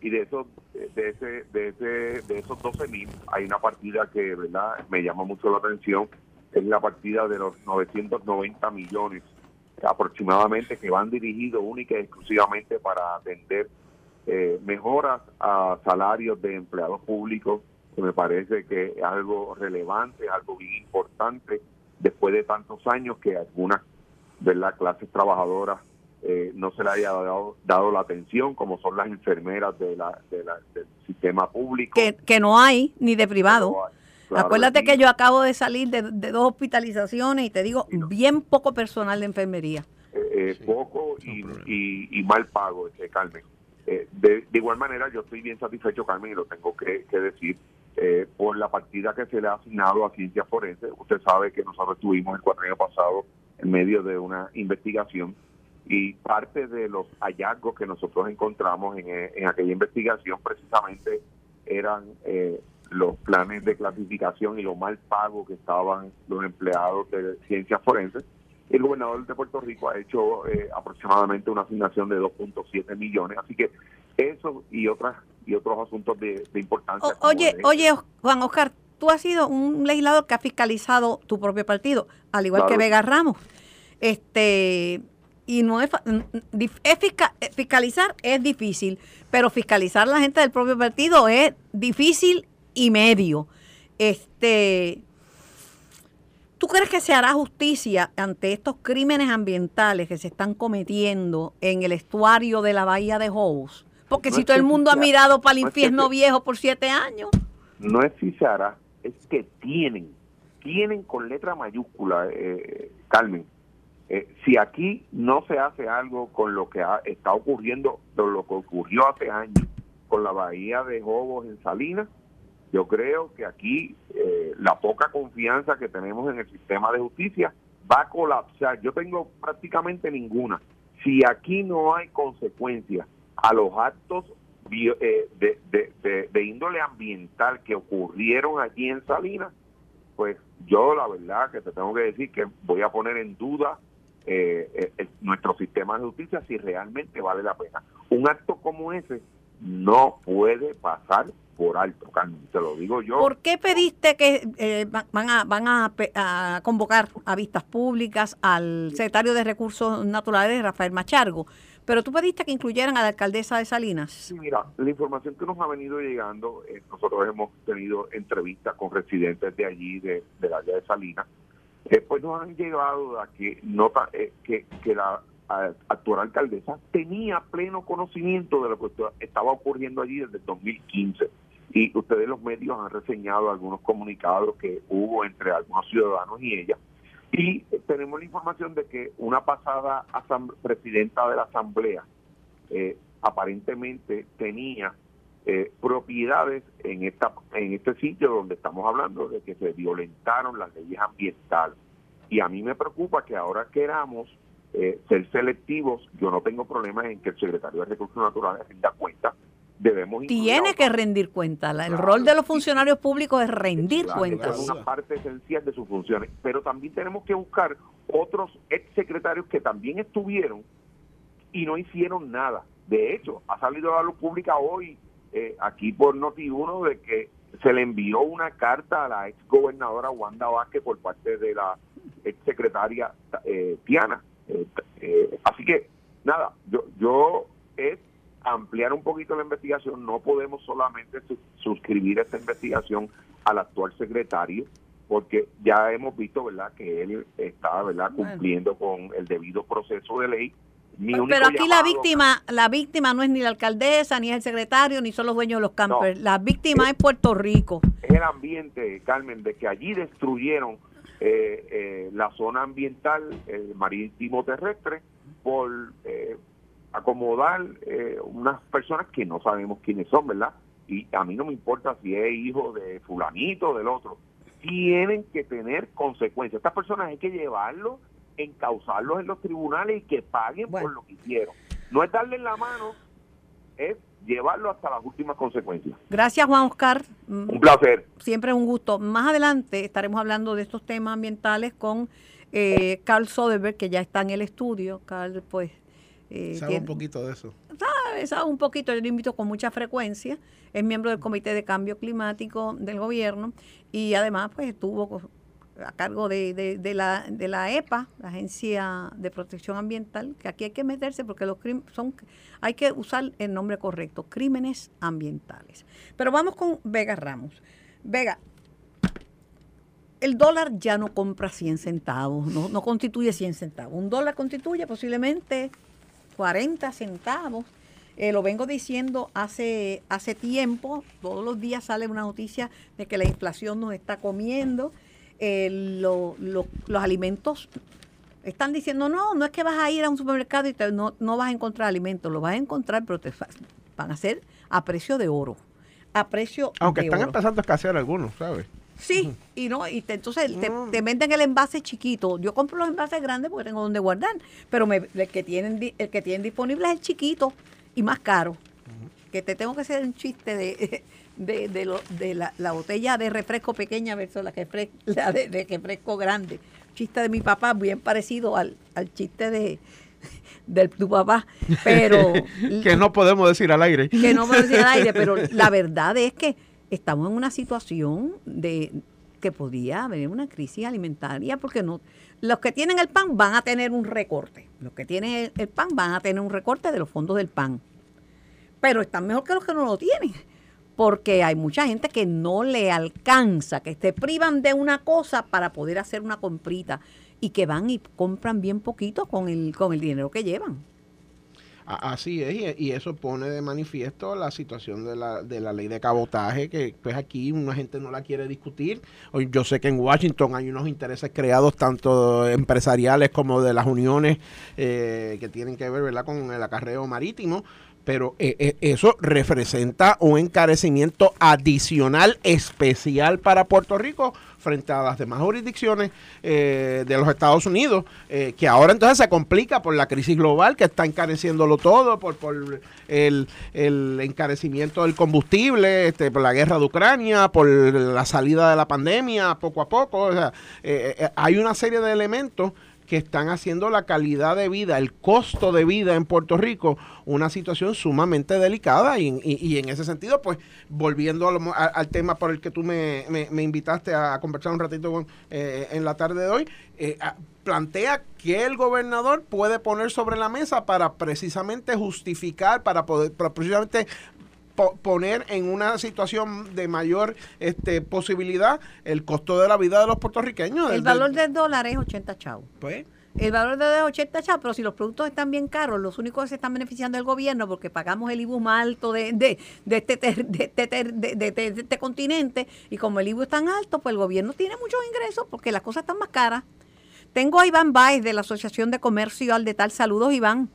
Y de esos, de ese, de ese, de esos 12 mil, hay una partida que, verdad, me llama mucho la atención, es la partida de los 990 millones aproximadamente que van dirigidos única y exclusivamente para atender eh, mejoras a salarios de empleados públicos, que me parece que es algo relevante, algo bien importante, después de tantos años que algunas ¿verdad? clases trabajadoras eh, no se le haya dado, dado la atención, como son las enfermeras de la, de la- del sistema público.
Que, que no hay ni de privado.
Pero hay, claro,
Acuérdate que yo acabo de salir de, de dos hospitalizaciones y te digo, bien poco personal de enfermería.
eh,
Sí,
poco y, y- y mal pago, este, Carmen. Eh, de, de igual manera, yo estoy bien satisfecho, Carmen, y lo tengo que, que decir, eh, por la partida que se le ha asignado a Ciencia Forense. Usted sabe que nosotros estuvimos el cuatro año pasado en medio de una investigación y parte de los hallazgos que nosotros encontramos en, eh, en aquella investigación precisamente eran eh, los planes de clasificación y lo mal pago que estaban los empleados de ciencias forenses. El gobernador de Puerto Rico ha hecho eh, aproximadamente una asignación de 2.7 millones, así que eso y otras y otros asuntos de, de importancia.
O- oye,
de-
oye, Juan Oscar, tú has sido un legislador que ha fiscalizado tu propio partido, al igual que. Vega Ramos. Este, y no es, eh, fiscalizar es difícil, pero fiscalizar a la gente del propio partido es difícil y medio. Este, ¿Tú crees que se hará justicia ante estos crímenes ambientales que se están cometiendo en el estuario de la bahía de Jobos? Porque
No
si todo el mundo ha mirado para el
no es que
infierno viejo por siete años.
no es si se hará, es que tienen, tienen con letra mayúscula, eh, Carmen. Eh, si aquí no se hace algo con lo que ha- está ocurriendo, con lo que ocurrió hace años con la bahía de Jobos en Salinas, yo creo que aquí eh, la poca confianza que tenemos en el sistema de justicia va a colapsar. Yo tengo prácticamente ninguna. Si aquí no hay consecuencias a los actos eh, de, de- de- índole ambiental que ocurrieron allí en Salinas, pues yo la verdad que te tengo que decir que voy a poner en duda eh, eh, nuestro sistema de justicia si realmente vale la pena. Un acto como ese no puede pasar por alto, Carmen, te lo digo yo.
¿Por qué pediste que eh, va- van, a, van a, a convocar a vistas públicas al secretario de Recursos Naturales, Rafael Machargo? Pero tú pediste que incluyeran a la alcaldesa de Salinas.
Sí, mira, la información que nos ha venido llegando, eh, nosotros hemos tenido entrevistas con residentes de allí, de, del área de Salinas, eh, pues nos han llegado a que, nota, eh, que, que la actual alcaldesa tenía pleno conocimiento de lo que estaba ocurriendo allí desde el 2015. Y ustedes los medios han reseñado algunos comunicados que hubo entre algunos ciudadanos y ella. Y tenemos la información de que una pasada presidenta de la Asamblea eh, aparentemente tenía eh, propiedades en esta en este sitio donde estamos hablando de que se violentaron las leyes ambientales y a mí me preocupa que ahora queramos eh, ser selectivos yo no tengo problemas en que el secretario de recursos naturales rinda cuenta debemos
tiene que rendir cuenta. el rol de los funcionarios públicos es rendir cuentas.
Es una parte esencial de sus funciones. Pero también tenemos que buscar otros exsecretarios que también estuvieron y no hicieron nada. De hecho, ha salido a la luz pública hoy, eh, aquí por Noti1, de que se le envió una carta a la ex gobernadora Wanda Vázquez por parte de la ex secretaria eh, Tiana. Eh, eh, así que, nada, yo, yo es ampliar un poquito la investigación. No podemos solamente suscribir esta investigación al actual secretario, porque ya hemos visto, ¿verdad?, que él está, ¿verdad?, cumpliendo con el debido proceso de ley
pero aquí la víctima, la víctima no es ni la alcaldesa, ni es el secretario, ni son los dueños de los campers. la víctima es, Puerto Rico.
Es el ambiente, Carmen, de que allí destruyeron eh, eh, la zona ambiental el marítimo terrestre por eh, acomodar unas personas que no sabemos quiénes son, ¿verdad? Y a mí no me importa si es hijo de fulanito o del otro. Tienen que tener consecuencias. Estas personas hay que llevarlo encauzarlos en los tribunales y que paguen por lo que hicieron. No es darle la mano, es llevarlo hasta las últimas consecuencias.
Gracias, Juan Oscar.
Un placer.
Siempre un gusto. Más adelante estaremos hablando de estos temas ambientales con eh, Carl Soderberg, que ya está en el estudio. Carl, pues...
Eh, sabe un poquito de eso.
Sabe, sabe un poquito, yo lo invito con mucha frecuencia. Es miembro del Comité de Cambio Climático del gobierno y además pues estuvo a cargo de, de, la, de la EPA, la Agencia de Protección Ambiental, que aquí hay que meterse porque los son hay que usar el nombre correcto, crímenes ambientales. Pero vamos con Vega Ramos. Vega, el dólar ya no compra 100 centavos, no, no constituye 100 centavos. Un dólar constituye posiblemente 40 centavos. Eh, lo vengo diciendo hace, hace tiempo, todos los días sale una noticia de que la inflación nos está comiendo eh, los alimentos están diciendo, no, no es que vas a ir a un supermercado y no, no vas a encontrar alimentos, lo vas a encontrar, pero te van a ser a precio de oro. A precio
Aunque están empezando a escasear algunos, ¿sabes?
Sí, y no, y entonces mm. te, venden el envase chiquito. Yo compro los envases grandes porque tengo donde guardar, pero me, el que tienen el que tienen disponible es el chiquito y más caro. Que te tengo que hacer un chiste de (laughs) de, de, lo, de la, la, botella de refresco pequeña versus la, que la de, refresco grande. Chiste de mi papá, bien parecido al, al chiste de, (laughs) de tu papá, pero... (laughs)
que no podemos decir al aire.
Que no podemos decir al aire, pero la verdad es que estamos en una situación de que podía haber una crisis alimentaria porque no los que tienen el pan van a tener un recorte. Los que tienen el pan van a tener un recorte de los fondos del pan. Pero están mejor que los que no lo tienen porque hay mucha gente que no le alcanza, que se privan de una cosa para poder hacer una comprita y que van y compran bien poquito con el, con el dinero que llevan.
Así es, y eso pone de manifiesto la situación de la, de la ley de cabotaje, que pues aquí una gente no la quiere discutir. Yo sé que en Washington hay unos intereses creados tanto empresariales como de las uniones eh, que tienen que ver ¿verdad? con el acarreo marítimo, pero eh, eh, eso representa un encarecimiento adicional especial para Puerto Rico frente a las demás jurisdicciones eh, de los Estados Unidos, que ahora entonces se complica por la crisis global que está encareciéndolo todo, por, por el, el, encarecimiento del combustible, este, por la guerra de Ucrania, por la salida de la pandemia poco a poco. O sea, hay una serie de elementos que están haciendo la calidad de vida, el costo de vida en Puerto Rico, una situación sumamente delicada. Y, en ese sentido, pues volviendo al tema por el que tú me, invitaste a conversar un ratito eh, en la tarde de hoy, eh, plantea que el gobernador puede poner sobre la mesa para precisamente justificar, para poder, para precisamente poner en una situación de mayor este, posibilidad el costo de la vida de los puertorriqueños.
El valor del dólar es 80 chavos. Pues. El valor de es 80 chavos, pero si los productos están bien caros, los únicos que se están beneficiando del gobierno porque pagamos el IBU más alto de, de, de, este, de, de, este continente y como el IBU es tan alto, pues el gobierno tiene muchos ingresos porque las cosas están más caras. Tengo a Iván Baez de la Asociación de Comercio al de tal. Saludos, Iván.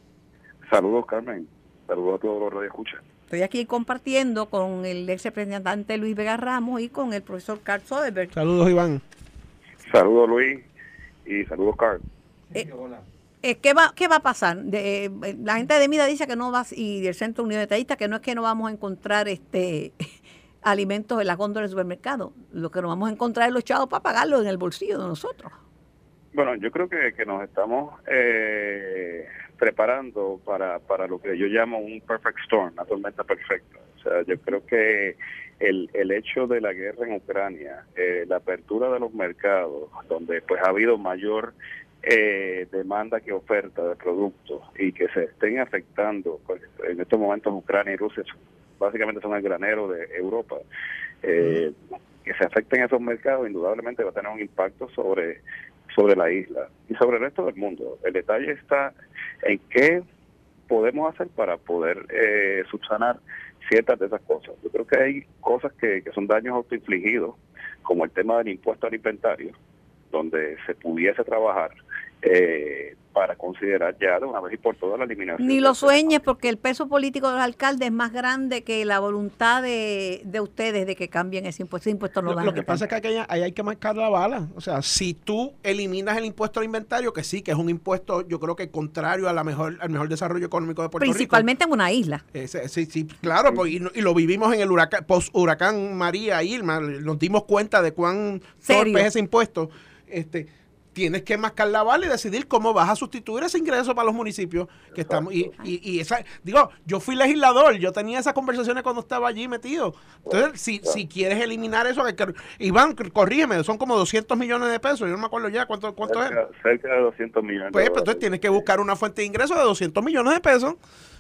Saludos, Carmen. Saludos a todos los escuchan.
Estoy aquí compartiendo con el ex representante Luis Vega Ramos y con el profesor Carl Soderberg.
Saludos, Iván.
Saludos, Luis. Y saludos, Carl.
Eh, Eh, ¿qué, va, ¿Qué va a pasar? De, eh, la gente de MIDA dice que no va, y del Centro Unido de Tallistas, que no es que no vamos a encontrar este (laughs) alimentos en la góndola del supermercado. Lo que nos vamos a encontrar es los chavos para pagarlo en el bolsillo de nosotros.
Bueno, yo creo que, que nos estamos eh, preparando para, para lo que yo llamo un perfect storm, una tormenta perfecta. O sea, yo creo que el, el hecho de la guerra en Ucrania, eh, la apertura de los mercados, donde pues ha habido mayor eh, demanda que oferta de productos y que se estén afectando, pues, en estos momentos Ucrania y Rusia básicamente son el granero de Europa, eh, que se afecten esos mercados indudablemente va a tener un impacto sobre sobre la isla y sobre el resto del mundo. El detalle está en qué podemos hacer para poder eh, subsanar ciertas de esas cosas. Yo creo que hay cosas que, que son daños autoinfligidos, como el tema del impuesto alimentario, donde se pudiese trabajar eh, para considerar ya de una vez y por todas la eliminación.
Ni lo sueñes porque el peso político de los alcaldes es más grande que la voluntad de, de ustedes de que cambien ese impuesto. Ese impuesto no
Lo,
van
lo que pasa es que aquí hay, ahí hay que marcar la bala. O sea, si tú eliminas el impuesto al inventario, que sí, que es un impuesto, yo creo que contrario a la mejor, al mejor desarrollo económico de Puerto
Principalmente en una isla.
Rico. Ese- sí, sí, claro, pues, y, no- y lo vivimos en el huracán, post huracán María Irma, nos dimos cuenta de cuán
Serio.
torpe es ese impuesto. Este, tienes que mascar la bala y decidir cómo vas a sustituir ese ingreso para los municipios que estamos y, y, y esa digo yo fui legislador yo tenía esas conversaciones cuando estaba allí metido. Entonces si, si quieres eliminar eso que, Iván corrígeme son como 200 millones de pesos yo no me acuerdo ya cuánto cuánto es.
Cerca, de 200 millones.
pues, pues, entonces tienes que buscar una fuente de ingresos de 200 millones de pesos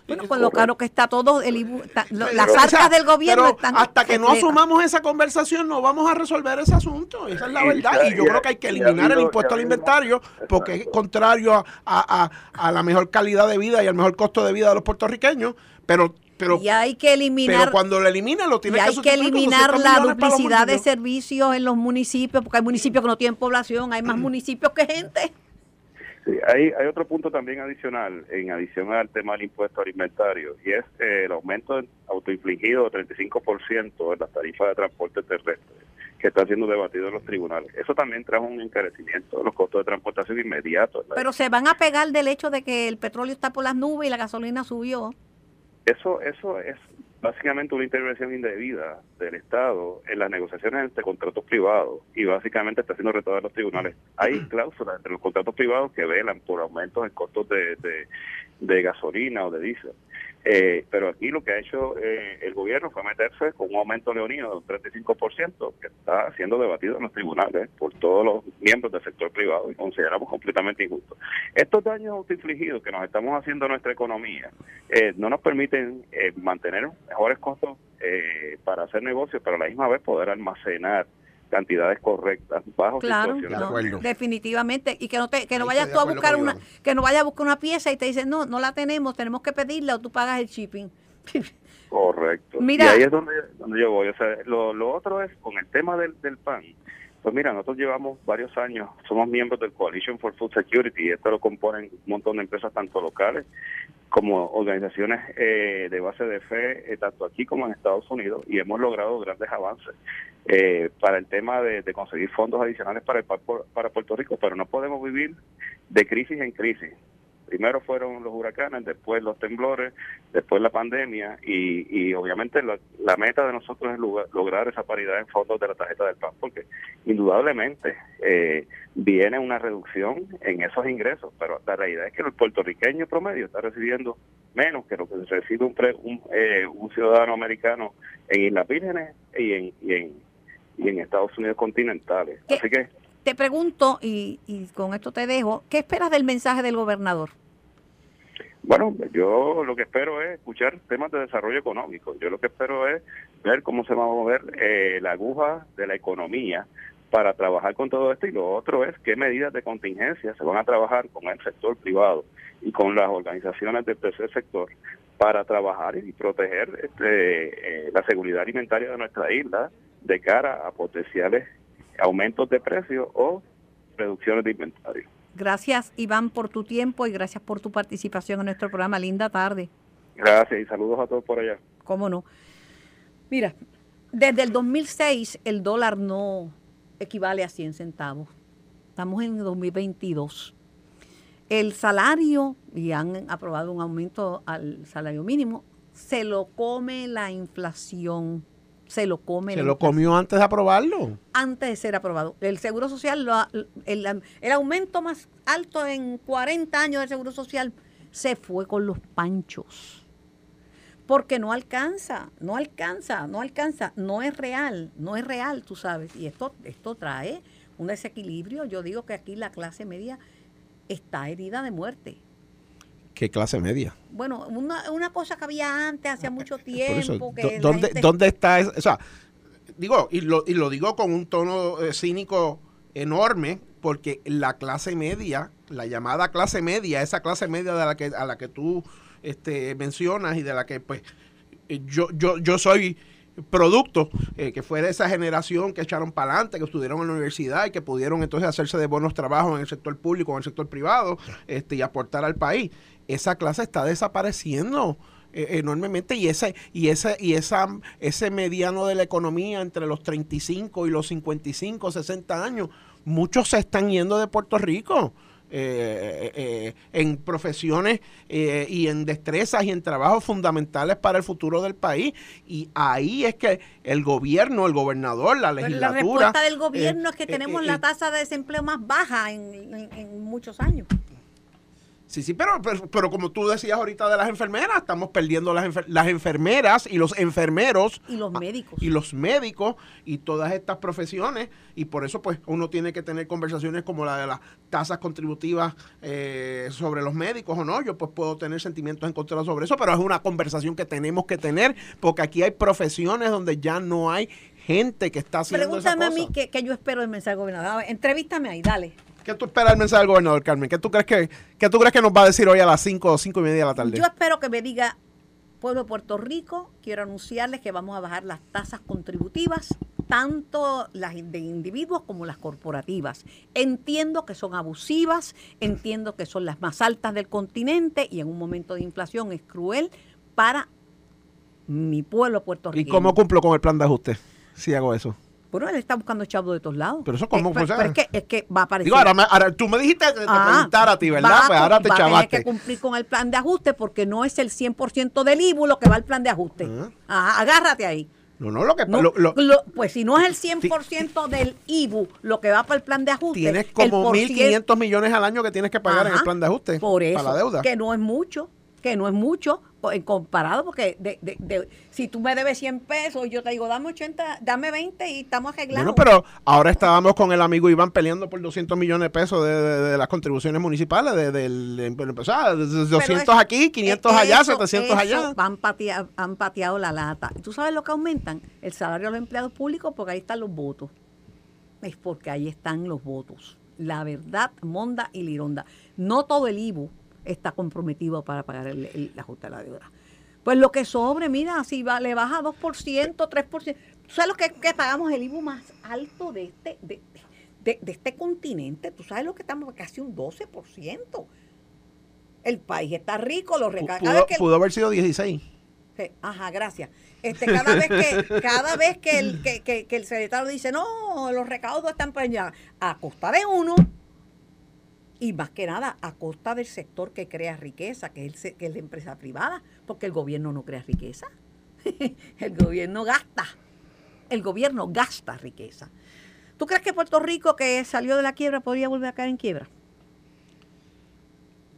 Bueno, con lo caro que está todo, el, ibu- ta- lo- las arcas
o sea,
del gobierno
pero
están...
hasta que no asumamos esa conversación no vamos a resolver ese asunto. Esa es la
Y-
verdad. y yo
y-
creo que hay que
y
eliminar el impuesto
y
al inventario porque es contrario a, a- a- a la mejor calidad de vida y al mejor costo de vida de los puertorriqueños. Pero pero
y hay que eliminar...
pero cuando lo elimines lo
Y
tienes
hay que eliminar
200
la duplicidad de servicios en los municipios, porque hay municipios que no tienen población, hay
Mm.
más municipios que gente.
Sí, hay, hay otro punto también adicional, en adición al tema del impuesto alimentario, y es eh, el aumento autoinfligido de 35% en las tarifas de transporte terrestre, que está siendo debatido en los tribunales. Eso también trajo un encarecimiento de los costos de transportación inmediato.
Pero se van a pegar del hecho de que el petróleo está por las nubes y la gasolina subió.
Eso, eso es básicamente una intervención indebida del Estado en las negociaciones entre contratos privados y básicamente está siendo retomada en los tribunales. Hay (clears throat) cláusulas entre los contratos privados que velan por aumentos en costos de, de, de gasolina o de diésel. Eh, pero aquí lo que ha hecho eh, el gobierno fue meterse con un aumento leonino de un 35% que está siendo debatido en los tribunales por todos los miembros del sector privado y consideramos completamente injusto. Estos daños autoinfligidos que nos estamos haciendo a nuestra economía eh, no nos permiten eh, mantener mejores costos eh, para hacer negocios, pero a la misma vez poder almacenar cantidades correctas bajo
Claro,
situaciones
no,
acuerdo.
definitivamente. Y que no te, que no
Ahí
vayas tú a buscar una,
Iván.
que no vayas a buscar una pieza y te dicen, no, no la tenemos, tenemos que pedirla o tú pagas el shipping. (laughs)
Correcto.
Mira.
Y ahí es donde, donde yo voy. O sea, lo, lo otro es con el tema del, del PAN. Pues mira, nosotros llevamos varios años, somos miembros del Coalition for Food Security y esto lo componen un montón de empresas tanto locales como organizaciones eh, de base de fe, eh, tanto aquí como en Estados Unidos, y hemos logrado grandes avances eh, para el tema de, conseguir fondos adicionales para, el, pa- para Puerto Rico, pero no podemos vivir de crisis en crisis. Primero fueron los huracanes, después los temblores, después la pandemia y, y obviamente la, la meta de nosotros es lugar- lograr esa paridad en fondos de la tarjeta del PAN porque indudablemente eh, viene una reducción en esos ingresos, pero la realidad es que el puertorriqueño promedio está recibiendo menos que lo que recibe un, pre- un, eh, un ciudadano americano en Islas Vírgenes y en, y en, y en Estados Unidos continentales.
¿Qué?
Así que
Te pregunto, y, y con esto te dejo, ¿qué esperas del mensaje del gobernador?
Bueno, yo lo que espero es escuchar temas de desarrollo económico. Yo lo que espero es ver cómo se va a mover eh, la aguja de la economía para trabajar con todo esto y lo otro es qué medidas de contingencia se van a trabajar con el sector privado y con las organizaciones del tercer sector para trabajar y proteger este, eh, la seguridad alimentaria de nuestra isla de cara a potenciales aumentos de precios o reducciones de inventario.
Gracias, Iván, por tu tiempo y gracias por tu participación en nuestro programa. Linda tarde.
Gracias y saludos a todos por allá.
¿Cómo no? Mira, desde el 2006 el dólar no equivale a 100 centavos. Estamos en 2022. el salario, y han aprobado un aumento al salario mínimo, se lo come la inflación. Se lo come
Se lo comió antes de aprobarlo.
antes de ser aprobado. El Seguro Social, lo el, el aumento más alto en 40 años del Seguro Social se fue con los panchos. Porque no alcanza, no alcanza, no alcanza, no es real, no es real, tú sabes. Y esto, esto trae un desequilibrio. Yo digo que aquí la clase media está herida de muerte.
¿Qué clase media?
Bueno, una, una cosa que había antes, hace mucho (laughs)
eso,
tiempo, que
¿dó-
la
¿dónde,
gente-
¿Dónde está eso? O sea, digo, y lo, y lo digo con un tono eh, cínico enorme, porque la clase media, la llamada clase media, esa clase media de la que, a la que tú este, mencionas y de la que pues eh, yo, yo, yo soy producto, eh, que fue de esa generación que echaron para adelante, que estudiaron en la universidad y que pudieron entonces hacerse de buenos trabajos en el sector público, en el sector privado, este, y aportar al país. Esa clase está desapareciendo eh, enormemente y ese y ese y esa ese mediano de la economía entre los 35 y los 55 60 años muchos se están yendo de Puerto Rico eh, eh, en profesiones eh, y en destrezas y en trabajos fundamentales para el futuro del país y ahí es que el gobierno el gobernador la
Pero la
legislatura
respuesta del
eh,
gobierno es que
eh,
tenemos
eh,
la
eh,
tasa de desempleo más baja en, en- en muchos años.
Sí, sí, pero, pero, pero como tú decías ahorita de las enfermeras, estamos perdiendo las, enfer- las enfermeras y los enfermeros
Y los médicos.
y los médicos y todas estas profesiones y por eso pues uno tiene que tener conversaciones como la de las tasas contributivas eh, sobre los médicos o no, yo pues puedo tener sentimientos encontrados sobre eso, pero es una conversación que tenemos que tener porque aquí hay profesiones donde ya no hay gente que está haciendo
Pregúntame a
esa
mí
cosa.
qué, qué yo espero del mensaje del gobernador. A entrevístame ahí, dale.
¿Qué tú esperas del mensaje del gobernador, Carmen? ¿Qué tú crees que, qué tú crees que nos va a decir hoy a las 5 o 5 y media de la tarde?
Yo espero que me diga, pueblo de Puerto Rico, quiero anunciarles que vamos a bajar las tasas contributivas, tanto las de individuos como las corporativas. Entiendo que son abusivas, entiendo que son las más altas del continente y en un momento de inflación es cruel para mi pueblo
¿Y
puertorriqueño.
cómo cumplo con el plan de ajuste si hago eso?
Bueno, él está buscando chavos de todos lados.
Pero eso cómo,
Eh,
pues,
pero,
ah.
es, que, es que va a aparecer.
Digo, ahora, me- ahora tú me dijiste que te
Ah,
preguntara a ti, ¿verdad?
va
Pues ahora te
va a tener
chavaste.
que cumplir con el plan de ajuste porque no es el 100% del IBU lo que va al plan de ajuste.
Ah.
Ajá, agárrate ahí.
No, no, lo que
No,
lo- lo-
pues si no es el 100% del IBU lo que va para el plan de ajuste.
tienes como
por cien-
1.500 millones al año que tienes que pagar en
Ajá,
el plan de ajuste
Por eso,
para la deuda.
que no es mucho, que no es mucho en comparado, porque de, de- de- si tú me debes 100 pesos yo te digo, dame 80, dame 20 y estamos arreglados.
Bueno, pero ahora estábamos con el amigo Iván peleando por 200 millones de pesos de, las contribuciones municipales, de, del- de- o sea, de- de 200
Pero
aquí, 500
eso-
allá,
eso-
700 allá.
eso Han pateado, han pateado la lata. ¿Tú sabes lo que aumentan? El salario de los empleados públicos porque ahí están los votos. Es porque ahí están los votos. La verdad, Monda y Lironda. No todo el IBU está comprometido para pagar el, el- el ajuste de la deuda. Pues lo que sobre, mira, si va, le baja 2%, 3%. ¿Tú sabes lo que, que pagamos el IBU más alto de este, de, de- de este continente? ¿Tú sabes lo que estamos? Casi un 12%. El país está rico, los
Pu-
recarga.
Pudo, pudo haber sido 16.
Sí, Ajá, gracias. Este, cada vez que, cada vez que el, que, que- que el secretario dice, no, los recaudos están para allá, a costa de uno, y más que nada, a costa del sector que crea riqueza, que es, el, que es la empresa privada, porque el gobierno no crea riqueza. (laughs) el gobierno gasta. El gobierno gasta riqueza. ¿Tú crees que Puerto Rico, que salió de la quiebra, podría volver a caer en quiebra?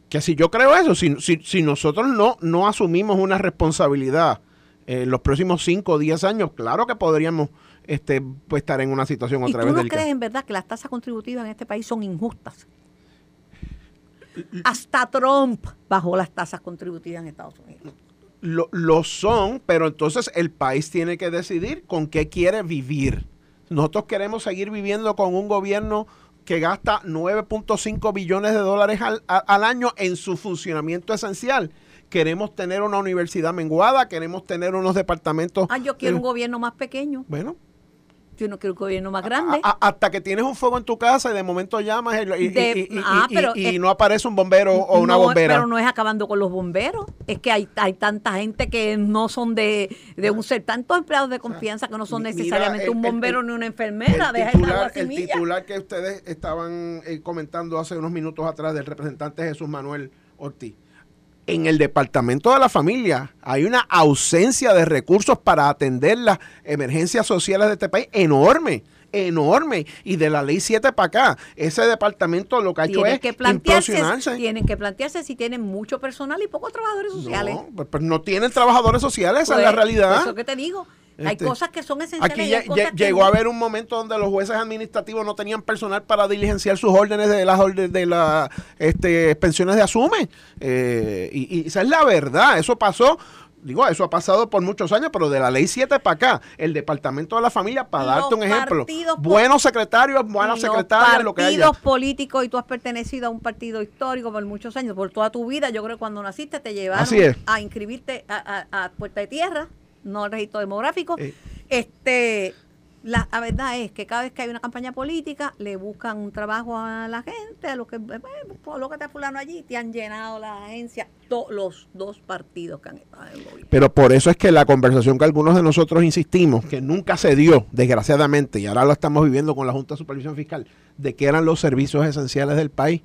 Que si yo creo eso, si, si, si nosotros no, no asumimos una responsabilidad en los próximos 5 o 10 años, claro que podríamos este, pues, estar en una situación
¿Y
otra
tú
vez
no
delicada.
crees en verdad que las tasas contributivas en este país son injustas? Hasta Trump bajó las tasas contributivas en Estados Unidos.
Lo, lo son, pero entonces el país tiene que decidir con qué quiere vivir. Nosotros queremos seguir viviendo con un gobierno que gasta 9.5 billones de dólares al, a- al año en su funcionamiento esencial. Queremos tener una universidad menguada, queremos tener unos departamentos.
Ah, yo quiero un gobierno más pequeño.
Bueno,
Yo no quiero un gobierno más grande.
A- a- hasta que tienes un fuego en tu casa y de momento llamas y, y- y-
De-
y- y-
ah,
y-
pero
y
es-
no aparece un bombero o una
No,
bombera.
Pero no es acabando con los bomberos. Es que hay, hay tanta gente que no son de, de un ser, tantos empleados de confianza que no son
mira,
necesariamente
el-
un bombero
el-
ni una enfermera.
el
Deja
titular,
el
titular que ustedes estaban eh, comentando hace unos minutos atrás del representante Jesús Manuel Ortiz. En el departamento de la familia hay una ausencia de recursos para atender las emergencias sociales de este país enorme, enorme. Y de la ley 7 para acá, ese departamento lo que ha hecho
Tienen
es
que plantearse, tienen que plantearse si tienen mucho personal y pocos trabajadores sociales.
No, pues, pues no tienen trabajadores sociales, esa es la
Pues,
realidad.
Eso que te digo. Hay
Este,
cosas que son esenciales.
Aquí llegó
no.
a haber un momento donde los jueces administrativos no tenían personal para diligenciar sus órdenes de las órdenes de las este, pensiones de asume. Eh, y, y esa es la verdad, eso pasó. Digo, eso ha pasado por muchos años, pero de la ley 7 para acá, el Departamento de la Familia, para
Los
darte un ejemplo, buenos secretarios, buenas secretarias, lo que haya.
partidos políticos y tú has pertenecido a un partido histórico por muchos años, por toda tu vida. Yo creo que cuando naciste te llevaron a inscribirte a, a- a Puerta de Tierra, no al registro demográfico.
Eh.
Este, la, la verdad es que cada vez que hay una campaña política le buscan un trabajo a la gente, a los que, eh, lo que está fulano allí, te han llenado la agencia, to- los dos partidos que han estado en el gobierno.
Pero por eso es que la conversación que algunos de nosotros insistimos, que nunca se dio, desgraciadamente, y ahora lo estamos viviendo con la Junta de Supervisión Fiscal, de que eran los servicios esenciales del país,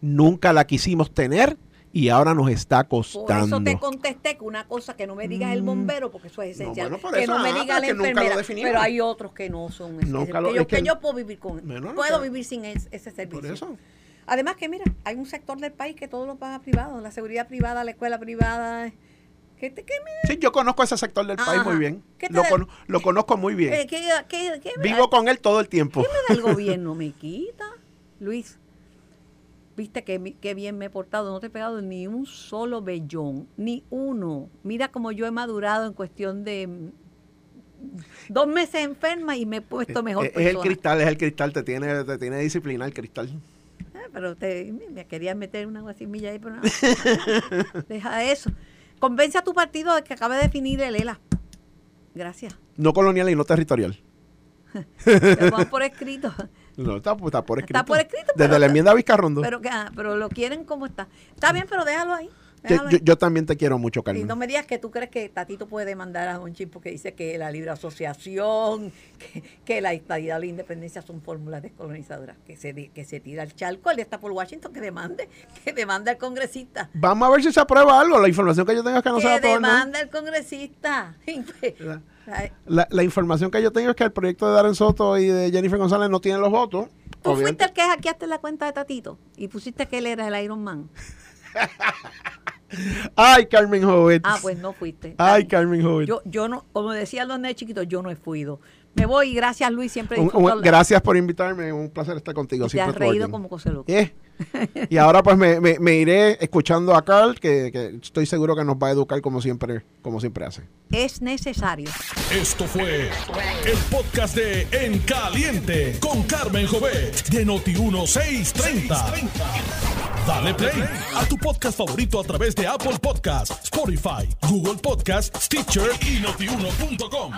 nunca la quisimos tener y ahora nos está
Por
costando.
eso te contesté que una cosa que no me digas el bombero, porque eso es
No,
esencial.
bueno, por
que no me diga la enfermera. Pero hay otros que no son esenciales.
lo-
que, yo,
es que-
que yo puedo vivir con
Bueno, no,
Puedo vivir sin es- ese servicio.
Por eso.
Además que mira, hay un sector del país que todo lo paga privado. La seguridad privada, la escuela privada. ¿Qué te qué me-
Sí, yo conozco ese sector del país muy bien.
¿Qué te
Lo, cono- lo conozco muy bien.
eh, qué-
Vivo con él todo el tiempo.
¿Qué me da el (laughs) gobierno? ¿Me quita? Luis, viste que, mi- qué bien me he portado. No te he pegado ni un solo vellón, ni uno. Mira cómo yo he madurado en cuestión de mm, dos meses enferma y me he puesto mejor
Eh, Es, es el cristal, es el cristal, te tiene, te tiene disciplina el cristal.
Ah, pero te, me quería meter una guasimilla ahí, pero no. (laughs) Deja eso. Convence a tu partido de que acabe de definir el ELA. Gracias.
No colonial y no territorial. (laughs)
Lo por (laughs) escrito.
No, está, está por escrito.
Está por escrito,
Desde
pero-
la enmienda Vizcarrondo.
Pero, que, ah, pero lo quieren como está. Está bien, pero déjalo ahí.
Yo,
déjalo
yo-
ahí.
yo también te quiero mucho,
y
Carmen.
no me digas que tú crees que Tatito puede demandar a Don Chip porque dice que la libre asociación, (laughs) que, que la estadidad o la independencia son fórmulas descolonizadoras. Que se, que se tira el charco, él está por Washington, que demande, (laughs) que demanda al congresista.
Vamos a ver si se aprueba algo. La información que yo tengo es que no se va a
que demanda al congresista. (laughs)
La, la información que yo tengo es que el proyecto de Darren Soto y de Jennifer González no tienen los votos.
Tú
Obviamente-
fuiste el que hackeaste la cuenta de Tatito y pusiste que él era el Iron Man. (laughs)
Ay, Carmen Jovet.
Ah, pues no fuiste.
Ay, Carmen Jovet.
Yo, yo no, como decían los nenes chiquitos, yo no he fuido. Me voy y gracias Luis, siempre
Un- un- gracias por invitarme. Un placer estar contigo.
y te
siempre
has reído
orden.
como coselo.
Eh. (laughs) Y ahora pues me, me- me iré escuchando a Carl, que, que estoy seguro que nos va a educar como siempre, como siempre hace.
Es necesario.
Esto fue el podcast de En Caliente con Carmen Jovet de Noti1630. Dale play a tu podcast favorito a través de Apple Podcasts, Spotify, Google Podcasts, Stitcher y notiuno.com.